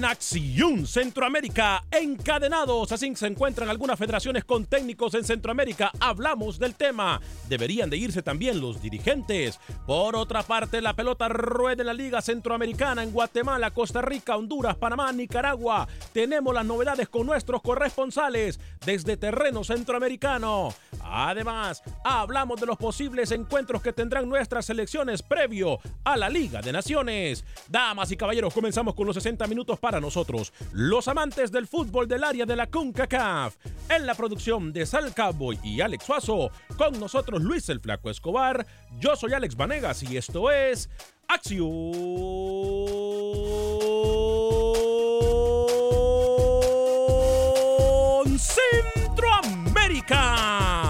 En Acción Centroamérica, encadenados, así se encuentran algunas federaciones con técnicos en Centroamérica. Hablamos del tema. Deberían de irse también los dirigentes. Por otra parte, la pelota rueda en la Liga Centroamericana en Guatemala, Costa Rica, Honduras, Panamá, Nicaragua. Tenemos las novedades con nuestros corresponsales desde terreno centroamericano. Además, hablamos de los posibles encuentros que tendrán nuestras selecciones previo a la Liga de Naciones. Damas y caballeros, comenzamos con los 60 minutos para nosotros, los amantes del fútbol del área de la CONCACAF. En la producción de Sal Cowboy y Alex Suazo, con nosotros Luis el Flaco Escobar, yo soy Alex Vanegas y esto es Acción Centroamérica.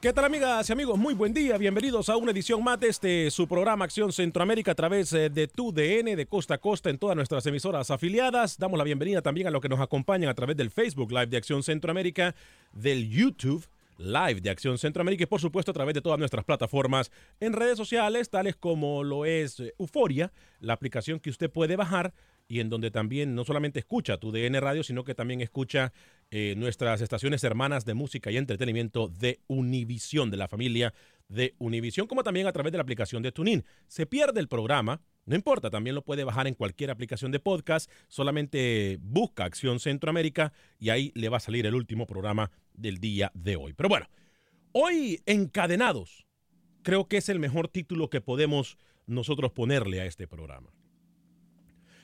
¿Qué tal amigas y amigos? Muy buen día, bienvenidos a una edición más de este su programa Acción Centroamérica a través eh, de tu DN de costa a costa en todas nuestras emisoras afiliadas. Damos la bienvenida también a los que nos acompañan a través del Facebook Live de Acción Centroamérica, del YouTube Live de Acción Centroamérica y por supuesto a través de todas nuestras plataformas en redes sociales, tales como lo es eh, Euforia, la aplicación que usted puede bajar y en donde también no solamente escucha tu DN Radio, sino que también escucha eh, nuestras estaciones hermanas de música y entretenimiento de Univisión, de la familia de Univisión, como también a través de la aplicación de TuneIn. Se pierde el programa, no importa, también lo puede bajar en cualquier aplicación de podcast, solamente busca Acción Centroamérica y ahí le va a salir el último programa del día de hoy. Pero bueno, hoy encadenados, creo que es el mejor título que podemos nosotros ponerle a este programa.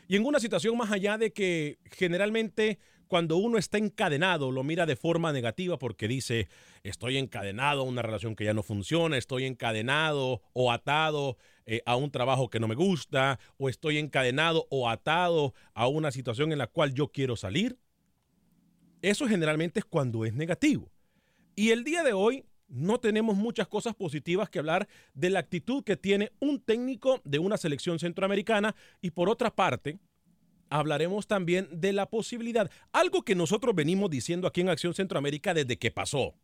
Y en una situación más allá de que generalmente cuando uno está encadenado lo mira de forma negativa porque dice, estoy encadenado a una relación que ya no funciona, estoy encadenado o atado eh, a un trabajo que no me gusta, o estoy encadenado o atado a una situación en la cual yo quiero salir. Eso generalmente es cuando es negativo. Y el día de hoy no tenemos muchas cosas positivas que hablar de la actitud que tiene un técnico de una selección centroamericana y por otra parte hablaremos también de la posibilidad, algo que nosotros venimos diciendo aquí en Acción Centroamérica desde que pasó.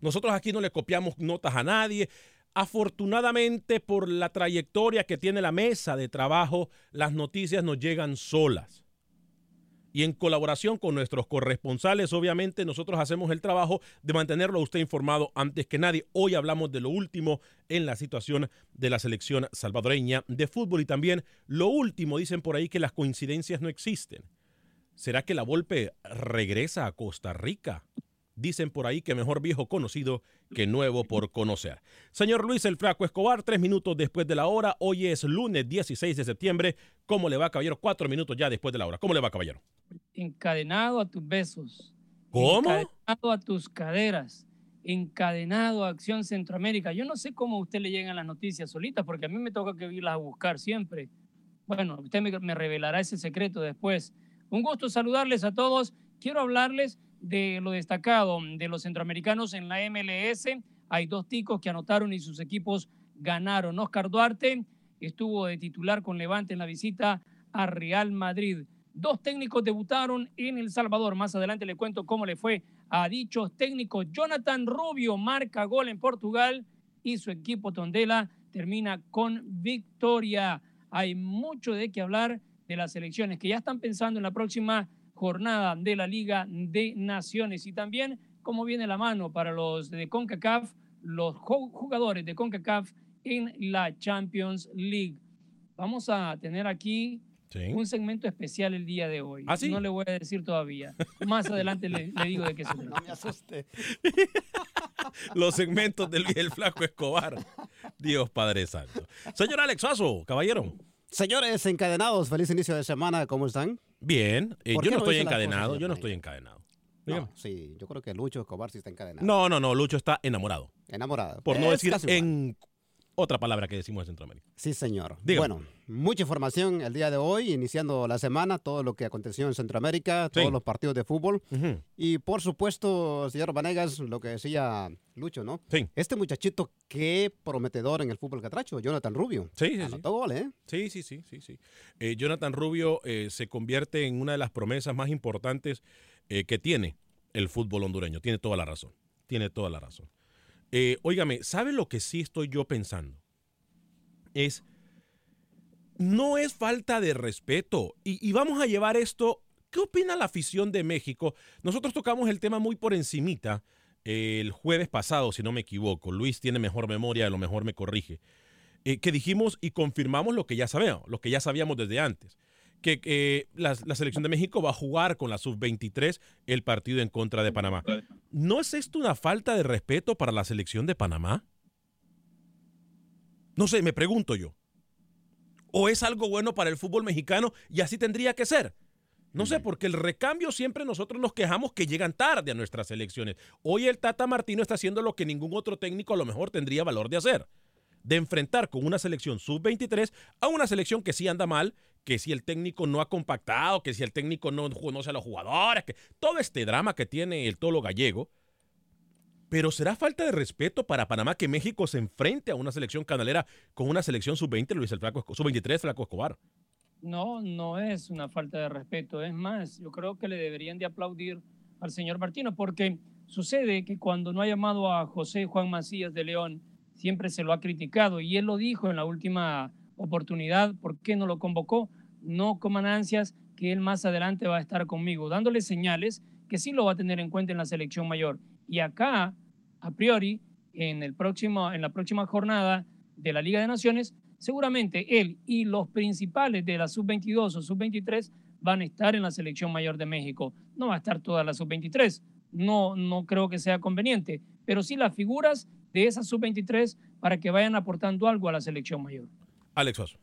Nosotros aquí no le copiamos notas a nadie. Afortunadamente, por la trayectoria que tiene la mesa de trabajo, las noticias nos llegan solas. Y en colaboración con nuestros corresponsales, obviamente, nosotros hacemos el trabajo de mantenerlo a usted informado antes que nadie. Hoy hablamos de lo último en la situación de la selección salvadoreña de fútbol y también lo último, dicen por ahí que las coincidencias no existen. ¿Será que la Volpe regresa a Costa Rica? Dicen por ahí que mejor viejo conocido que nuevo por conocer. Señor Luis el Flaco Escobar, tres minutos después de la hora. Hoy es lunes 16 de septiembre. ¿Cómo le va, caballero? Cuatro minutos ya después de la hora. ¿Cómo le va, caballero? Encadenado a tus besos. ¿Cómo? Encadenado a tus caderas. Encadenado a Acción Centroamérica. Yo no sé cómo a usted le llegan las noticias solitas, porque a mí me toca que irlas a buscar siempre. Bueno, usted me, me revelará ese secreto después. Un gusto saludarles a todos. Quiero hablarles de lo destacado de los centroamericanos en la MLS. Hay dos ticos que anotaron y sus equipos ganaron. Oscar Duarte estuvo de titular con Levante en la visita a Real Madrid. Dos técnicos debutaron en El Salvador. Más adelante le cuento cómo le fue a dichos técnicos. Jonathan Rubio marca gol en Portugal y su equipo Tondela termina con victoria. Hay mucho de qué hablar de las elecciones que ya están pensando en la próxima jornada de la Liga de Naciones y también cómo viene la mano para los de CONCACAF, los jugadores de CONCACAF en la Champions League. Vamos a tener aquí un segmento especial el día de hoy. ¿Ah, sí? No le voy a decir todavía. Más adelante le, le digo de qué se trata. No me asuste. Los segmentos del el Flaco Escobar. Dios Padre Santo. Señor Alex Suazo, caballero. Señores encadenados, feliz inicio de semana, ¿cómo están? Bien, eh, ¿Por yo no estoy encadenado, yo no estoy encadenado. No, sí, yo creo que Lucho Escobar sí está encadenado. No, no, no, Lucho está enamorado. Enamorado. Por no Es decir en otra palabra que decimos en Centroamérica. Sí, señor. Dígame. Bueno, mucha información el día de hoy, iniciando la semana, todo lo que aconteció en Centroamérica, todos los partidos de fútbol. Y por supuesto, señor Vanegas, lo que decía Lucho, ¿no? Sí. Este muchachito, qué prometedor en el fútbol catracho, Jonathan Rubio. Sí, sí, sí. Anotó gol, ¿eh? Sí, sí, sí, sí, sí. Eh, Jonathan Rubio eh, se convierte en una de las promesas más importantes eh, que tiene el fútbol hondureño. Tiene toda la razón. Tiene toda la razón. Eh, ¿sabe lo que sí estoy yo pensando? Es, no es falta de respeto. Y, y vamos a llevar esto, ¿qué opina la afición de México? Nosotros tocamos el tema muy por encimita eh, el jueves pasado, si no me equivoco. Luis tiene mejor memoria, a lo mejor me corrige eh, que dijimos y confirmamos lo que ya sabíamos, lo que ya sabíamos desde antes, que la, la selección de México va a jugar con la sub-23 el partido en contra de Panamá. ¿No es esto una falta de respeto para la selección de Panamá? No sé, me pregunto yo. ¿O es algo bueno para el fútbol mexicano y así tendría que ser? No sé, porque el recambio siempre nosotros nos quejamos que llegan tarde a nuestras elecciones. Hoy el Tata Martino está haciendo lo que ningún otro técnico a lo mejor tendría valor de hacer de enfrentar con una selección sub-23 a una selección que sí anda mal, que si el técnico no ha compactado, que si el técnico no conoce a los jugadores, que todo este drama que tiene el tolo gallego. Pero será falta de respeto para Panamá que México se enfrente a una selección canalera con una selección sub-20, Luis el Flaco, Esco- sub-23, Flaco Escobar. No, no es una falta de respeto. Es más, yo creo que le deberían de aplaudir al señor Martino porque sucede que cuando no ha llamado a José Juan Macías de León, siempre se lo ha criticado y él lo dijo en la última oportunidad, ¿por qué no lo convocó? No coman ansias que él más adelante va a estar conmigo, dándole señales que sí lo va a tener en cuenta en la selección mayor. Y acá, a priori, en, el próximo, en la próxima jornada de la Liga de Naciones, seguramente él y los principales de la sub-22 o sub-23 van a estar en la selección mayor de México. No va a estar toda la sub-23, no, no creo que sea conveniente, pero sí las figuras de esa sub-23 para que vayan aportando algo a la selección mayor. Alex Suazo.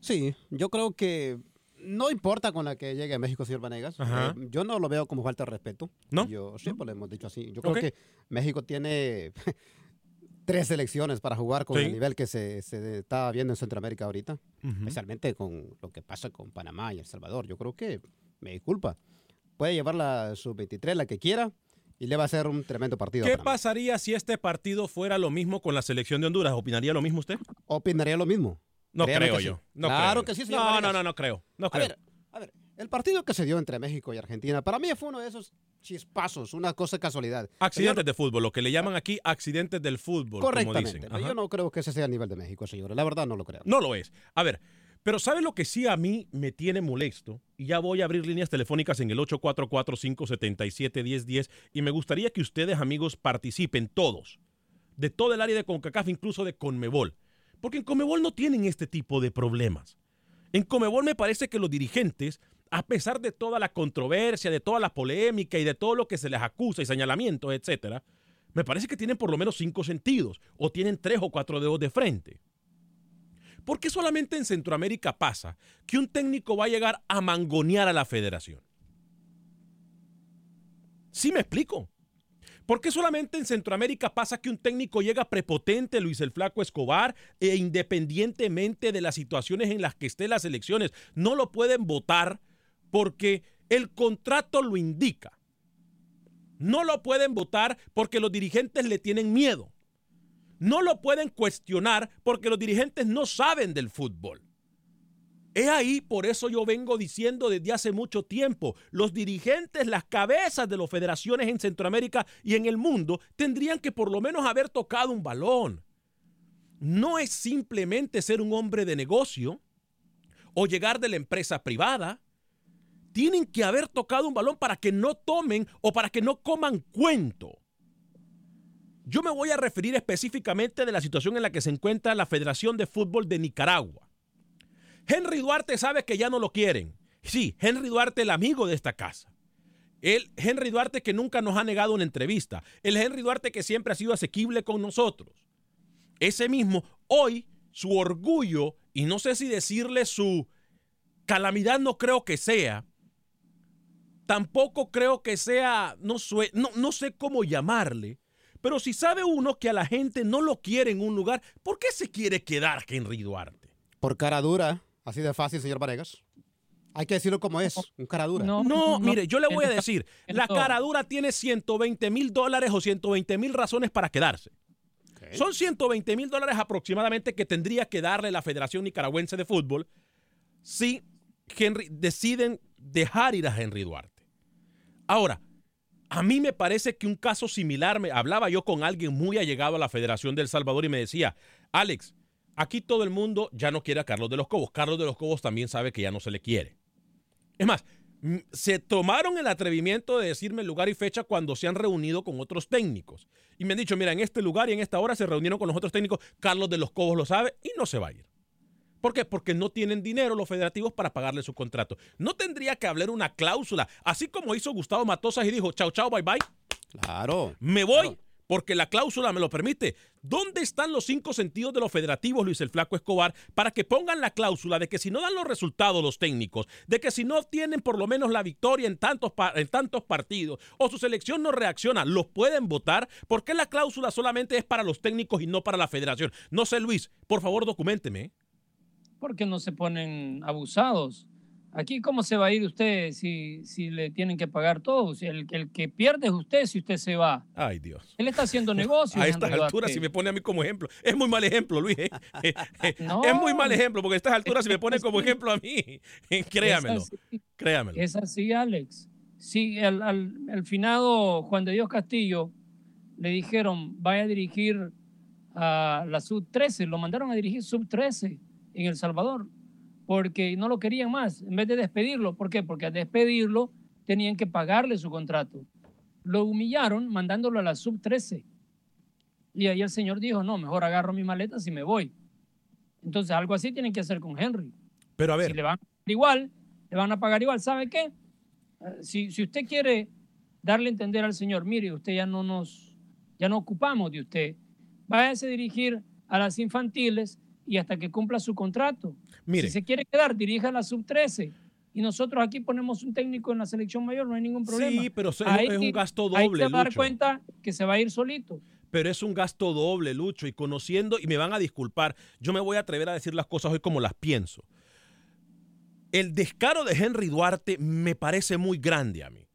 Sí, yo creo que no importa con la que llegue a México, señor Vanegas. Eh, yo no lo veo como falta de respeto. ¿No? Yo siempre lo hemos dicho así. Yo creo que México tiene tres selecciones para jugar con Sí. el nivel que se, se está viendo en Centroamérica ahorita, especialmente con lo que pasa con Panamá y El Salvador. Yo creo que, me disculpa, puede llevar la sub-23, la que quiera, y le va a hacer un tremendo partido. a ¿Qué pasaría si este partido fuera lo mismo con la selección de Honduras? ¿Opinaría lo mismo usted? Opinaría lo mismo. No Créame creo yo. sí. No claro creo. que sí, señor No, no, no, no creo. No A creo. ver, a ver, El partido que se dio entre México y Argentina, para mí fue uno de esos chispazos, una cosa de casualidad. Accidentes de fútbol, lo que le llaman aquí accidentes del fútbol, como Correctamente. dicen. pero Yo no creo que ese sea el nivel de México, señores. La verdad no lo creo. No lo es. A ver, pero ¿sabe lo que sí a mí me tiene molesto? Y ya voy a abrir líneas telefónicas en el 844-577-1010 y me gustaría que ustedes, amigos, participen todos, de todo el área de CONCACAF, incluso de CONMEBOL. Porque en CONMEBOL no tienen este tipo de problemas. En CONMEBOL me parece que los dirigentes, a pesar de toda la controversia, de toda la polémica y de todo lo que se les acusa y señalamientos, etcétera, me parece que tienen por lo menos cinco sentidos o tienen tres o cuatro dedos de frente. ¿Por qué solamente en Centroamérica pasa que un técnico va a llegar a mangonear a la federación? ¿Sí me explico? ¿Por qué solamente en Centroamérica pasa que un técnico llega prepotente, Luis el Flaco Escobar, e independientemente de las situaciones en las que esté las elecciones, no lo pueden votar porque el contrato lo indica? No lo pueden votar porque los dirigentes le tienen miedo. No lo pueden cuestionar porque los dirigentes no saben del fútbol. Es ahí, por eso yo vengo diciendo desde hace mucho tiempo, los dirigentes, las cabezas de las federaciones en Centroamérica y en el mundo tendrían que por lo menos haber tocado un balón. No es simplemente ser un hombre de negocio o llegar de la empresa privada. Tienen que haber tocado un balón para que no tomen o para que no coman cuento. Yo me voy a referir específicamente de la situación en la que se encuentra la Federación de Fútbol de Nicaragua. Henry Duarte sabe que ya no lo quieren. Sí, Henry Duarte, el amigo de esta casa. El Henry Duarte que nunca nos ha negado una entrevista. El Henry Duarte que siempre ha sido asequible con nosotros. Ese mismo, hoy, su orgullo, y no sé si decirle su calamidad, no creo que sea. Tampoco creo que sea, no, no, no sé cómo llamarle. Pero si sabe uno que a la gente no lo quiere en un lugar, ¿por qué se quiere quedar Henry Duarte? Por cara dura, así de fácil, señor Varegas. Hay que decirlo como es, un cara dura. No, mire, yo le voy a decir, la cara dura tiene 120 mil dólares o 120 mil razones para quedarse. Son 120 mil dólares aproximadamente que tendría que darle la Federación Nicaragüense de Fútbol si Henry, deciden dejar ir a Henry Duarte. Ahora, a mí me parece que un caso similar, me hablaba yo con alguien muy allegado a la Federación del Salvador y me decía, Alex, aquí todo el mundo ya no quiere a Carlos de los Cobos. Carlos de los Cobos también sabe que ya no se le quiere. Es más, m- se tomaron el atrevimiento de decirme lugar y fecha cuando se han reunido con otros técnicos. Y me han dicho, mira, en este lugar y en esta hora se reunieron con los otros técnicos, Carlos de los Cobos lo sabe y no se va a ir. ¿Por qué? Porque no tienen dinero los federativos para pagarle su contrato. No tendría que haber una cláusula, así como hizo Gustavo Matosas y dijo, chao, chao, bye, bye. Claro. Me voy porque la cláusula me lo permite. ¿Dónde están los cinco sentidos de los federativos, Luis el Flaco Escobar, para que pongan la cláusula de que si no dan los resultados los técnicos, de que si no tienen por lo menos la victoria en tantos, pa- en tantos partidos o su selección no reacciona, los pueden votar? ¿Por qué la cláusula solamente es para los técnicos y no para la federación? No sé, Luis, por favor, documenteme. ¿Por qué no se ponen abusados? Aquí, ¿cómo se va a ir usted si, si le tienen que pagar todo? Si el, el que pierde es usted si usted se va. Ay, Dios. Él está haciendo negocio. A estas alturas, si me pone a mí como ejemplo, es muy mal ejemplo, Luis. ¿eh? No. Es muy mal ejemplo, porque a estas alturas, si me pone como ejemplo a mí, créamelo, Es así, créamelo. es así, Alex. Sí, al, al- al finado Juan de Dios Castillo le dijeron, vaya a dirigir a la Sub-13. Lo mandaron a dirigir Sub-13 en El Salvador porque no lo querían más, en vez de despedirlo. ¿Por qué? Porque al despedirlo tenían que pagarle su contrato. Lo humillaron mandándolo a la Sub-13. Y ahí el señor dijo, no, mejor agarro mis maletas y me voy. Entonces algo así tienen que hacer con Henry. Pero a ver, Si le van a pagar igual, le van a pagar igual. ¿Sabe qué? Eh, Si, si usted quiere darle a entender al señor, mire, usted ya no nos, ya no ocupamos de usted, váyase a dirigir a las infantiles y hasta que cumpla su contrato. Mire. Si se quiere quedar, dirija a la sub-13. Y nosotros aquí ponemos un técnico en la selección mayor, no hay ningún problema. Sí, pero es- Ahí- es un gasto ahí doble, se va a dar cuenta que se va a ir solito. pero es un gasto doble, Lucho, y conociendo, y me van a disculpar, yo me voy a atrever a decir las cosas hoy como las pienso. El descaro de Henry Duarte me parece muy grande a mí.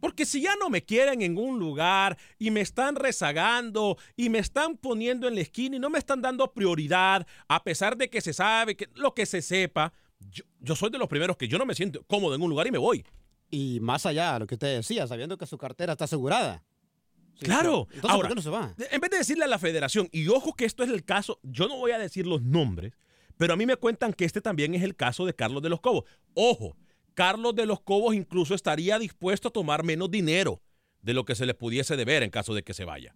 Porque si ya no me quieren en un lugar y me están rezagando y me están poniendo en la esquina y no me están dando prioridad, a pesar de que se sabe que lo que se sepa, yo, yo soy de los primeros que yo no me siento cómodo en un lugar y me voy. Y más allá de lo que usted decía, sabiendo que su cartera está asegurada. Sí, Claro. Entonces, Ahora, ¿por qué no se va? en vez de decirle a la federación, y ojo que esto es el caso, yo no voy a decir los nombres, pero a mí me cuentan que este también es el caso de Carlos de los Cobos. Ojo, Carlos de los Cobos incluso estaría dispuesto a tomar menos dinero de lo que se le pudiese deber en caso de que se vaya.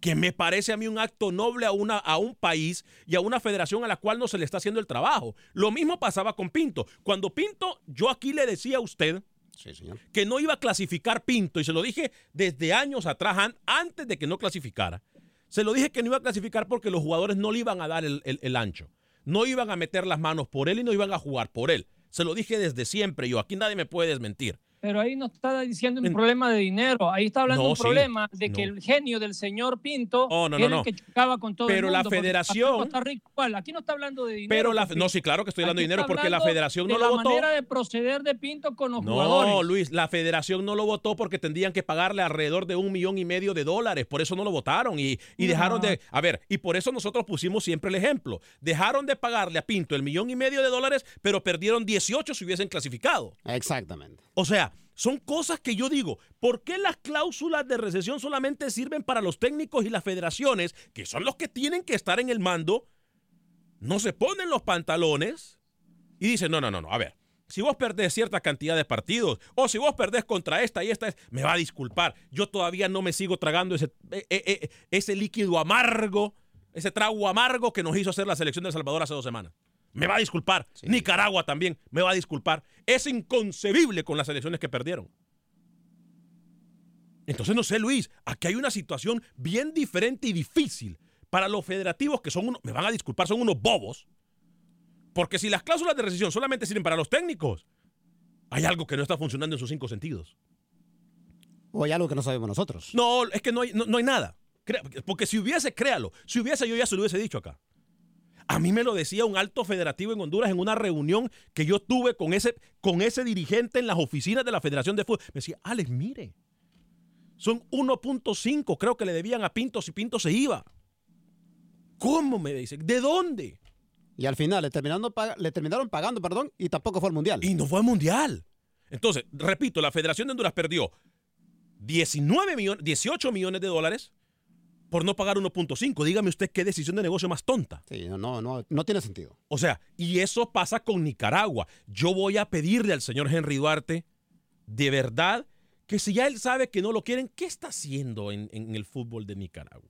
Que me parece a mí un acto noble a, una, a un país y a una federación a la cual no se le está haciendo el trabajo. Lo mismo pasaba con Pinto. Cuando Pinto, yo aquí le decía a usted, Sí, señor. que no iba a clasificar Pinto, y se lo dije desde años atrás, an- antes de que no clasificara. Se lo dije que no iba a clasificar porque los jugadores no le iban a dar el, el- el ancho. No iban a meter las manos por él y no iban a jugar por él. Se lo dije desde siempre yo. Aquí nadie me puede desmentir. Pero ahí no está diciendo un En- problema de dinero, ahí está hablando No, un sí, problema de que no. el genio del señor Pinto Oh, no, no, era no. el que chocaba con todo Pero el la mundo. porque federación- aquí en Costa Rica igual, aquí no está hablando de dinero. Pero la, no, sí, claro que estoy hablando de dinero porque la federación de no la lo votó. manera de proceder de Pinto con los No, jugadores. Luis, la federación no lo votó porque tendrían que pagarle alrededor de un millón y medio de dólares. Por eso no lo votaron y, y dejaron de. A ver, y por eso nosotros pusimos siempre el ejemplo. Dejaron de pagarle a Pinto el millón y medio de dólares, pero perdieron 18 si hubiesen clasificado. Exactamente. O sea, son cosas que yo digo, ¿por qué las cláusulas de recesión solamente sirven para los técnicos y las federaciones, que son los que tienen que estar en el mando? No se ponen los pantalones y dicen, no, no, no, no, a ver, si vos perdés cierta cantidad de partidos o si vos perdés contra esta y esta, me va a disculpar, yo todavía no me sigo tragando ese, eh, ese líquido amargo, ese trago amargo que nos hizo hacer la selección de El Salvador hace dos semanas. Me va a disculpar. Nicaragua también me va a disculpar. Es inconcebible con las elecciones que perdieron. Entonces, no sé, Luis, aquí hay una situación bien diferente y difícil para los federativos que son unos, me van a disculpar, son unos bobos. Porque si las cláusulas de rescisión solamente sirven para los técnicos, hay algo que no está funcionando en sus cinco sentidos. O hay algo que no sabemos nosotros. No, es que no hay, no, no hay nada. Porque si hubiese, créalo, si hubiese, yo ya se lo hubiese dicho acá. A mí me lo decía un alto federativo en Honduras en una reunión que yo tuve con ese, con ese dirigente en las oficinas de la Federación de Fútbol. Me decía, Alex, mire, son 1.5, creo que le debían a Pinto si Pinto se iba. ¿Cómo me dice? ¿De dónde? Y al final le terminaron, pag- le terminaron pagando, perdón, y tampoco fue al mundial. Y no fue al mundial. Entonces, repito, la Federación de Honduras perdió 19 millones, 18 millones de dólares por no pagar 1.5. Dígame usted qué decisión de negocio más tonta. Sí, no, no, no, no tiene sentido. O sea, y eso pasa con Nicaragua. Yo voy a pedirle al señor Henry Duarte, de verdad, que si ya él sabe que no lo quieren, ¿qué está haciendo en, en el fútbol de Nicaragua?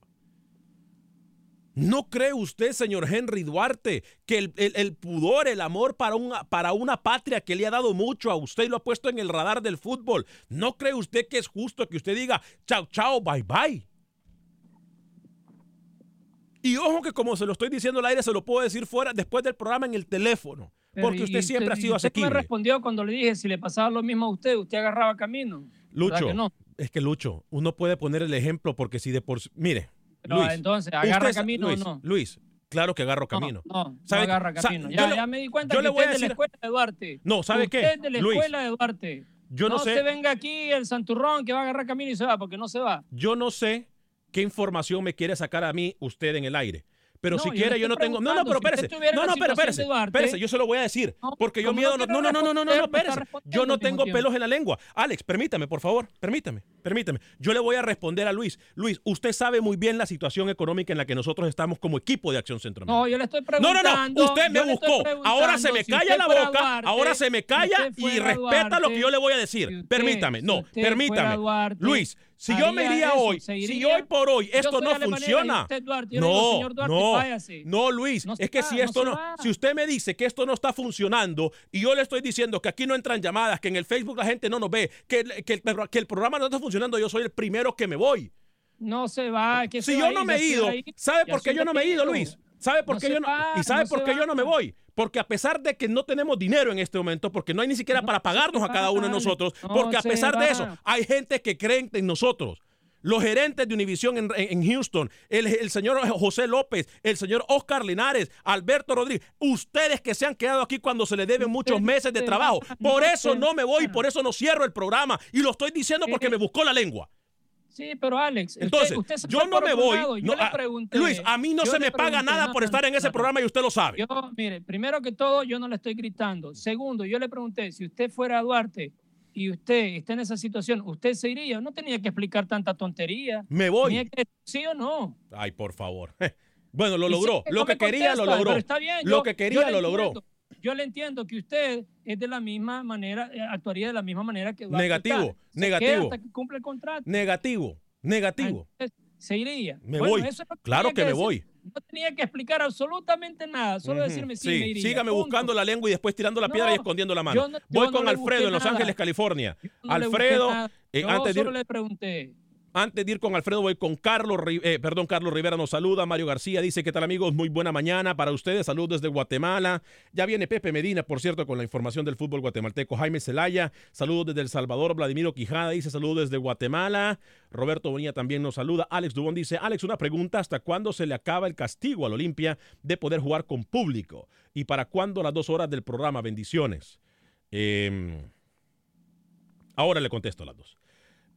¿No cree usted, señor Henry Duarte, que el, el- el pudor, el amor para una, para una patria que le ha dado mucho a usted y lo ha puesto en el radar del fútbol, ¿no cree usted que es justo que usted diga chao, chao, bye, bye? Y ojo que como se lo estoy diciendo al aire, se lo puedo decir fuera después del programa en el teléfono, Pero, porque usted siempre ha sido usted me asequible. respondió cuando le dije si le pasaba lo mismo a usted, usted agarraba camino. ¿Verdad Lucho, que no? es que Lucho, uno puede poner el ejemplo porque si de por mire, Pero, Luis, entonces, ¿agarra usted camino o no? Luis, claro que agarro No, camino. No, no, ¿Sabe- agarra sa- camino. Ya, le- ya me di cuenta yo que le voy a usted es de la decir- escuela de Duarte. No, ¿sabe usted qué? es de la Luis, escuela de Duarte. yo no sé- se venga aquí el santurrón que va a agarrar camino y se va, porque no se va. Yo no sé qué información me quiere sacar a mí usted en el aire. Pero No, si quiere, yo no tengo. No, no, pero si espérese. en No, no, pero espérese. Duarte- yo se lo voy a decir. No, Porque yo miedo. no No, no, no, no, no, no, no, espérese. respondiendo Yo no tengo pelos en la lengua. Alex, permítame, por favor. Permítame, permítame. Yo le voy a responder a Luis. Luis, usted sabe muy bien la situación económica en la que nosotros estamos como equipo de Acción Centroamérica. No, yo le estoy No, preguntando. no, no. Usted me buscó. Ahora se me si calla la boca. Duarte, ahora se me si calla y respeta lo que yo le voy a si decir. usted- permítame. si No, permítame. Luis, si yo me iría eso, hoy, si hoy por hoy esto no funciona. Duarte. Digo, No, señor Duarte, no, váyase. no, Luis, No es que va, si esto no, si usted me dice que esto no está funcionando y yo le estoy diciendo que aquí no entran llamadas, que en el Facebook la gente no nos ve, que, el- que, el, que el programa no está funcionando, yo soy el primero que me voy. No se va. que Si se yo va no ahí, me he ido, ¿sabe por qué yo no me he ido. Luis? ¿Sabe por No qué yo no? va, ¿Y sabe no por qué yo no me voy? Porque a pesar de que no tenemos dinero en este momento, porque no hay ni siquiera para pagarnos a cada uno de nosotros, no porque a pesar de eso, hay gente que cree en nosotros. Los gerentes de Univision en, en- Houston, el, el señor José López, el señor Oscar Linares, Alberto Rodríguez, ustedes que se han quedado aquí cuando se les deben muchos meses de trabajo. Por eso no me voy, por eso no cierro el programa. Y lo estoy diciendo porque Eh, me buscó la lengua. Sí, pero Alex, usted- Entonces, usted se yo no me voy. lado. Yo no, le ah, pregunté- Luis, a mí no se me paga nada no, por estar en ese no, programa y usted lo sabe. Yo, mire, primero que todo, yo no le estoy gritando. Segundo, yo le pregunté, si usted fuera a Duarte y usted está en esa situación, ¿usted se iría? No tenía que explicar tanta tontería. Me voy. Tenía que sí o no. Ay, por favor. Bueno, lo sí, logró. Lo que quería lo logró. bien, Lo yo- que quería lo logró. Yo le entiendo que usted es de la misma manera, eh, actuaría de la misma manera que Duarte Negativo, negativo. queda hasta que cumple el contrato. Negativo, negativo. Entonces, se iría. Me Bueno, voy. eso que Claro que me decir. voy. No tenía que explicar absolutamente nada, solo decirme sí, Sí, me iría. sígame punto. buscando la lengua y después tirando la piedra y escondiendo la mano. no- Voy con Alfredo en Los. Ángeles, California. Alfredo, eh, Yo antes de solo le pregunté. Antes de ir con Alfredo, voy con Carlos, eh, perdón, Carlos Rivera nos saluda, Mario García dice, ¿qué tal amigos? Muy buena mañana para ustedes, saludos desde Guatemala. Ya viene Pepe Medina, por cierto, con la información del fútbol guatemalteco. Jaime Celaya, saludos desde El Salvador. Vladimiro Quijada dice, saludos desde Guatemala. Roberto Bonilla también nos saluda. Alex Dubón dice, Alex, una pregunta, ¿hasta cuándo se le acaba el castigo al Olimpia de poder jugar con público? ¿Y para cuándo las dos horas del programa? Bendiciones. Em, ahora le contesto las dos.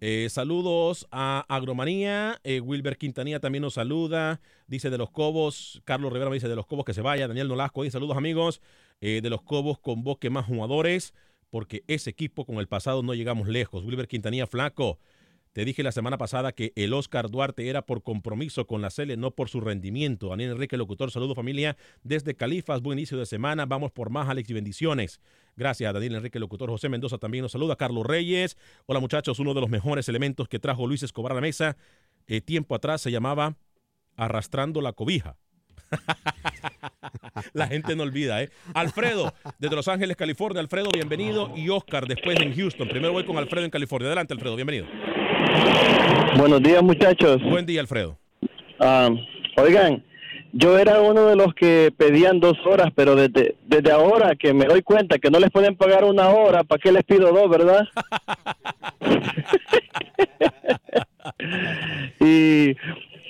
Eh, saludos a Agromanía. eh, Wilber Quintanilla también nos saluda. Dice de los Cobos. Carlos Rivera me dice de los Cobos que se vaya. Daniel Nolasco dice saludos amigos. eh, de los Cobos convoque más jugadores porque ese equipo con el pasado no llegamos lejos. Wilber Quintanilla flaco. Te dije la semana pasada que el Oscar Duarte era por compromiso con la Cele, no por su rendimiento. Daniel Enrique, locutor, saludos familia desde Califas. Buen inicio de semana. Vamos por más, Alex, y bendiciones. Gracias, Daniel Enrique, locutor. José Mendoza también nos saluda. Carlos Reyes. Hola, muchachos. Uno de los mejores elementos que trajo Luis Escobar a la mesa eh, tiempo atrás se llamaba Arrastrando la cobija. la gente no olvida, ¿eh? Alfredo, desde Los Ángeles, California. Alfredo, bienvenido. Y Oscar, después en Houston. Primero voy con Alfredo en California. Adelante, Alfredo, bienvenido. Buenos días, muchachos. Buen día, Alfredo. Ah, oigan, yo era uno de los que pedían dos horas, pero desde, desde ahora que me doy cuenta que no les pueden pagar una hora, ¿para qué les pido dos, verdad? y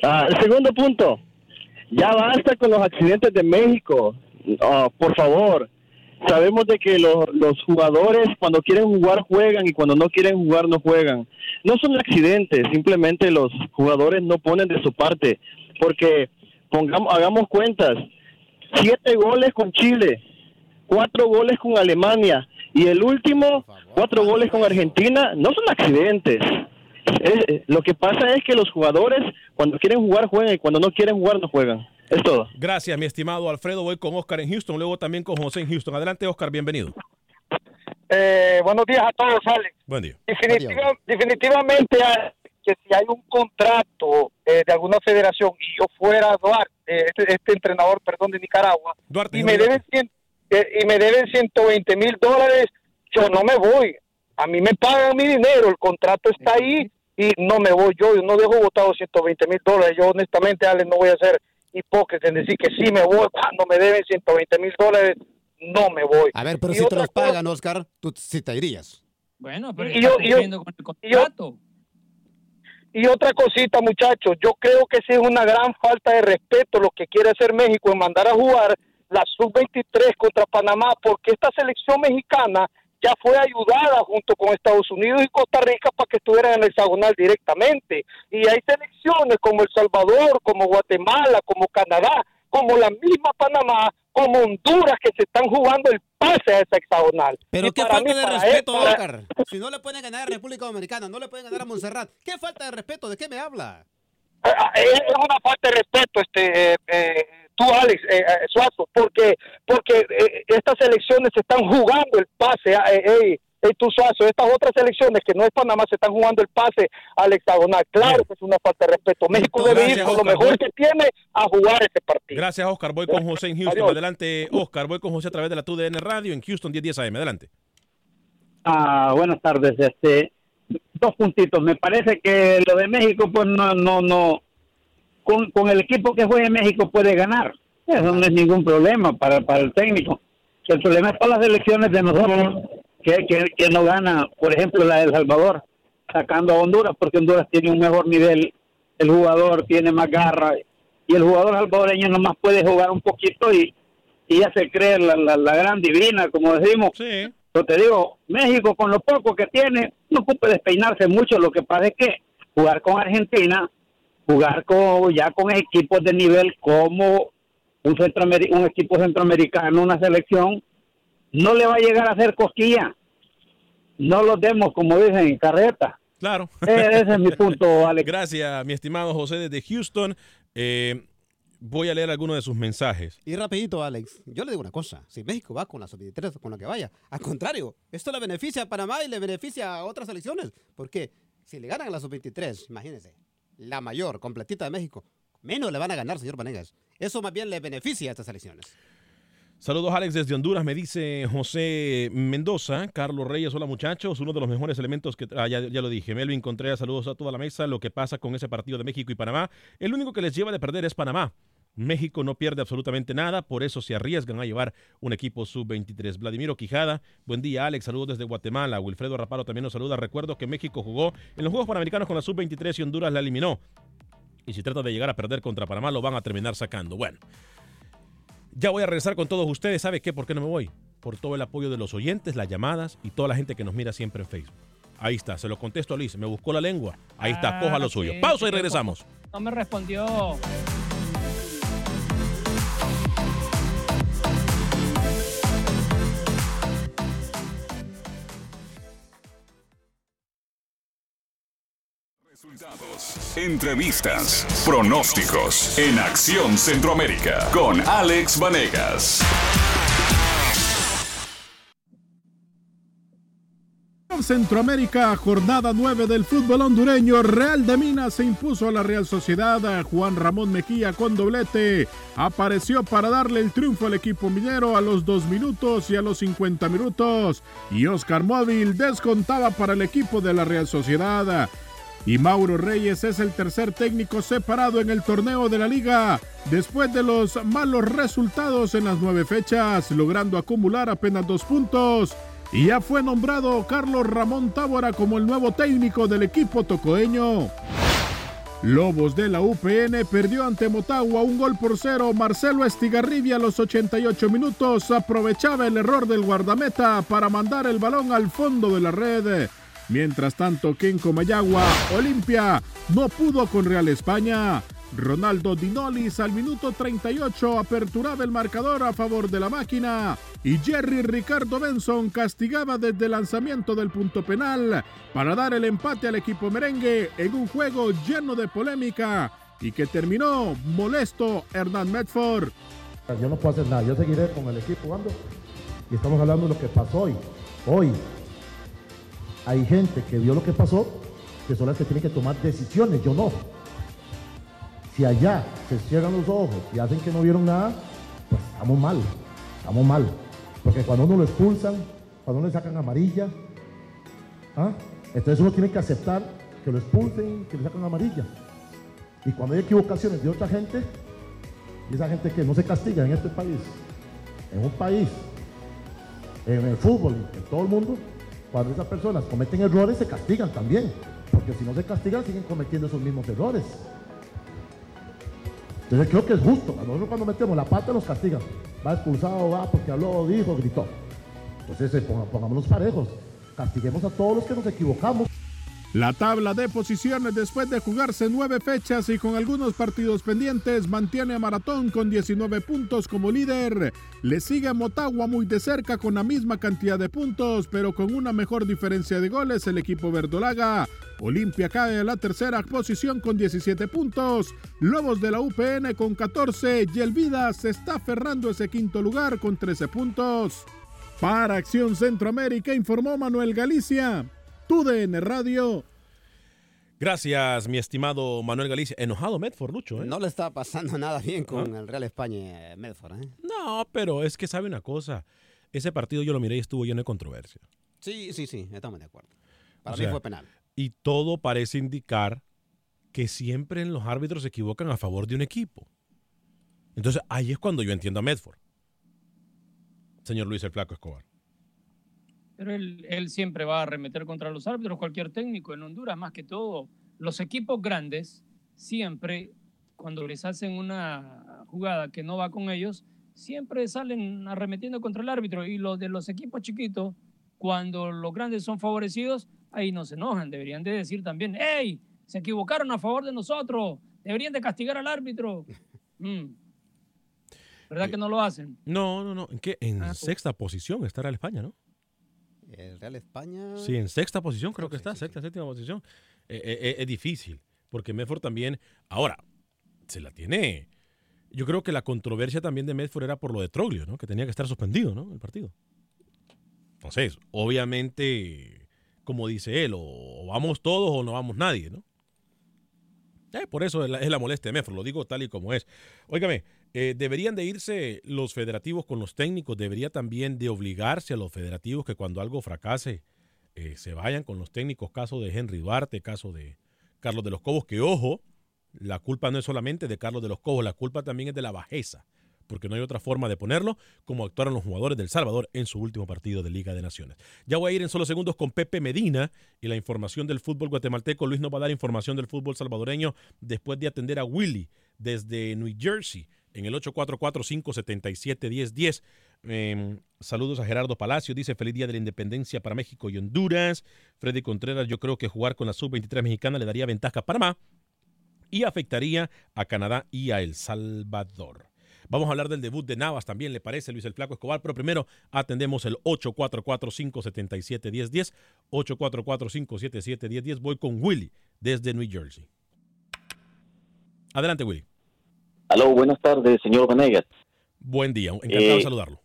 ah, el segundo punto, ya basta con los accidentes de México, por favor. Sabemos de que los, los jugadores cuando quieren jugar juegan y cuando no quieren jugar no juegan. No son accidentes, simplemente los jugadores no ponen de su parte, porque pongamos, hagamos cuentas, siete goles con Chile, cuatro goles con Alemania y el último cuatro goles con Argentina, no son accidentes. Es- lo que pasa es que los jugadores cuando quieren jugar juegan y cuando no quieren jugar no juegan. Es todo. Gracias, mi estimado Alfredo. Voy con Oscar en Houston, luego también con José en Houston. Adelante, Oscar, bienvenido. Eh, buenos días a todos, Alex. Buen día. Definitiva- definitivamente que si hay un contrato eh, de alguna federación y yo fuera Duarte, eh, este, este entrenador, perdón, de Nicaragua, Duarte, y me deben cien- eh, y me deben 120 mil dólares, yo no me voy. A mí me pagan mi dinero, el contrato está ahí y no me voy yo, yo no dejo votado 120 mil dólares. Yo honestamente, Alex, no voy a ser hipócrita en decir que sí me voy cuando me deben 120 mil dólares, no me voy. A ver, pero Y si te los pagan, Oscar, tú sí te irías. Bueno, pero Y está yo- y yo- con el contrato. Y otra cosita, muchachos, yo creo que sí es una gran falta de respeto lo que quiere hacer México en mandar a jugar la sub-23 contra Panamá, porque esta selección mexicana ya fue ayudada junto con Estados Unidos y Costa Rica para que estuvieran en el hexagonal directamente. Y hay selecciones como El Salvador, como Guatemala, como Canadá, como la misma Panamá, como Honduras, que se están jugando el pase a esa hexagonal. Pero Y qué falta mí, de respeto, para- Oscar. Si no le pueden ganar a República Dominicana, no le pueden ganar a Montserrat. ¿Qué falta de respeto? ¿De qué me habla? Ah, es es una falta de respeto este eh, eh, tú Alex eh, eh, Suazo porque porque eh, estas elecciones se están jugando el pase ah, eh, ey, ey, tú Suazo estas otras elecciones que no es Panamá se están jugando el pase al hexagonal claro que es una falta de respeto México debe ir con lo mejor que tiene a jugar ese partido Gracias, Oscar. Voy con José en Houston. Adiós. Adelante, Oscar. Voy con José a través de la TUDN Radio en Houston 1010 AM. Adelante. Ah, buenas tardes. Este, dos puntitos. Me parece que lo de México, pues no, no, no. Con, con el equipo que juegue México puede ganar. Eso no es ningún problema para, para el técnico. El problema es para las elecciones de nosotros, que, que, que no gana, por ejemplo, la de El Salvador, sacando a Honduras, porque Honduras tiene un mejor nivel, el jugador tiene más garra, y el jugador salvadoreño nomás puede jugar un poquito y, y ya se cree la, la, la gran divina, como decimos. Sí. Pero te digo, México con lo poco que tiene, no ocupa despeinarse mucho. Lo que pasa es que jugar con Argentina, jugar con ya con equipos de nivel como un, centroameri- un equipo centroamericano, una selección, no le va a llegar a hacer cosquilla. No los demos, como dicen, en carreta. Claro. Ese es mi punto, Alex. Gracias, mi estimado José desde Houston. Eh, voy a leer algunos de sus mensajes. Y rapidito, Alex, yo le digo una cosa, si México va con la sub-23 con la que vaya, al contrario, esto le beneficia a Panamá y le beneficia a otras selecciones, porque si le ganan a la sub-23, imagínense, la mayor, completita de México, menos le van a ganar, señor Vanegas. Eso más bien le beneficia a estas selecciones. Saludos Alex desde Honduras, me dice José Mendoza, Carlos Reyes, hola muchachos, uno de los mejores elementos que, ah, ya, lo dije, Melvin Contreras, saludos a toda la mesa, lo que pasa con ese partido de México y Panamá, el único que les lleva de perder es Panamá. México no pierde absolutamente nada, por eso se arriesgan a llevar un equipo sub-23. Vladimiro Quijada, buen día Alex, saludos desde Guatemala. Wilfredo Raparo también nos saluda. Recuerdo que México jugó en los Juegos Panamericanos con la sub-23 y Honduras la eliminó. Y si trata de llegar a perder contra Panamá, lo van a terminar sacando. Bueno, ya voy a regresar con todos ustedes. ¿Sabe qué? ¿Por qué no me voy? Por todo el apoyo de los oyentes, las llamadas y toda la gente que nos mira siempre en Facebook. Ahí está, se lo contesto a Luis. Me buscó la lengua. Ahí está, Ah, coja lo suyo. sí, Pausa y regresamos. No me respondió. Resultados, entrevistas, pronósticos en Acción Centroamérica con Alex Vanegas. Centroamérica, jornada 9 del fútbol hondureño. Real de Minas se impuso a la Real Sociedad. Juan Ramón Mejía con doblete apareció para darle el triunfo al equipo minero a los 2 minutos y a los 50 minutos. Y Oscar Móvil descontaba para el equipo de la Real Sociedad. Y Mauro Reyes es el tercer técnico separado en el torneo de la liga, después de los malos resultados en las nueve fechas, logrando acumular apenas dos puntos. Y ya fue nombrado Carlos Ramón Tábora como el nuevo técnico del equipo tocoeño. Lobos de la UPN perdió ante Motagua un gol por cero. Marcelo Estigarribia a los 88 minutos aprovechaba el error del guardameta para mandar el balón al fondo de la red. Mientras tanto, Kenko Mayagua, Olimpia, no pudo con Real España. Ronaldo Dinolis al minuto 38 aperturaba el marcador a favor de la máquina y Jerry Ricardo Benson castigaba desde el lanzamiento del punto penal para dar el empate al equipo merengue en un juego lleno de polémica y que terminó molesto Hernán Medford. Yo no puedo hacer nada, yo seguiré con el equipo jugando y estamos hablando de lo que pasó hoy. Hoy hay gente que vio lo que pasó, que son las que tienen que tomar decisiones, yo no. Si allá se cierran los ojos y hacen que no vieron nada, pues estamos mal, estamos mal. Porque cuando uno lo expulsan, cuando uno le sacan amarilla, ¿ah? entonces uno tiene que aceptar que lo expulsen, que le sacan amarilla. Y cuando hay equivocaciones de otra gente, y esa gente que no se castiga en este país, en un país, en el fútbol, en todo el mundo, cuando esas personas cometen errores se castigan también, porque si no se castigan siguen cometiendo esos mismos errores. Entonces creo que es justo, nosotros cuando metemos la pata nos castigan, va expulsado, va porque habló, dijo, gritó. Entonces eh, pongámonos parejos, castiguemos a todos los que nos equivocamos. La tabla de posiciones después de jugarse nueve fechas y con algunos partidos pendientes mantiene a Maratón con 19 puntos como líder. Le sigue a Motagua muy de cerca con la misma cantidad de puntos, pero con una mejor diferencia de goles el equipo verdolaga. Olimpia cae a la tercera posición con 17 puntos. Lobos de la UPN con 14 y el Vida se está aferrando ese quinto lugar con 13 puntos. Para Acción Centroamérica informó Manuel Galicia. TUDN Radio. Gracias, mi estimado Manuel Galicia. Enojado Medford, Lucho. ¿eh? No le está pasando nada bien con el Real España, eh, Medford. ¿eh? No, pero es que sabe una cosa. Ese partido yo lo miré y estuvo lleno de controversia. Sí, sí, sí, estamos de acuerdo. Para O mí sea, fue penal. Y todo parece indicar que siempre los árbitros se equivocan a favor de un equipo. Entonces ahí es cuando yo entiendo a Medford. Señor Luis el Flaco Escobar. Pero él, él siempre va a arremeter contra los árbitros, cualquier técnico en Honduras, más que todo. Los equipos grandes siempre, cuando les hacen una jugada que no va con ellos, siempre salen arremetiendo contra el árbitro. Y los de los equipos chiquitos, cuando los grandes son favorecidos, ahí no se enojan. Deberían de decir también, hey, Se equivocaron a favor de nosotros. Deberían de castigar al árbitro. Mm. ¿Verdad que no lo hacen? No, no, no. ¿En qué? En Ah, sexta posición está Real España, ¿no? El Real España. Sí, en sexta posición creo que está, sexta, séptima posición. Eh, eh, eh, es difícil, porque Medford también, ahora, se la tiene. Yo creo que la controversia también de Medford era por lo de Troglio, ¿no? Que tenía que estar suspendido, ¿no? El partido. Entonces, obviamente, como dice él, o vamos todos o no vamos nadie, ¿no? Eh, por eso es la, es la molestia de Medford, lo digo tal y como es. Óigame, eh, deberían de irse los federativos con los técnicos, debería también de obligarse a los federativos que cuando algo fracase eh, se vayan con los técnicos, caso de Henry Duarte, caso de Carlos de los Cobos, que ojo, la culpa no es solamente de Carlos de los Cobos, la culpa también es de la bajeza, porque no hay otra forma de ponerlo como actuaron los jugadores del Salvador en su último partido de Liga de Naciones. Ya voy a ir en solo segundos con Pepe Medina y la información del fútbol guatemalteco. Luis nos va a dar información del fútbol salvadoreño después de atender a Willy desde New Jersey en el 844-577-1010. Eh, saludos a Gerardo Palacio, dice feliz día de la independencia para México y Honduras. Freddy Contreras, yo creo que jugar con la sub-23 mexicana le daría ventaja a Panamá y afectaría a Canadá y a El Salvador. Vamos a hablar del debut de Navas también, ¿le parece, Luis el Flaco Escobar? Pero primero atendemos el 844-577-1010. 844-577-1010. Voy con Willy desde New Jersey. Adelante, Willy. Aló, buenas tardes, señor Vanegas. Buen día, encantado de Eh, saludarlo.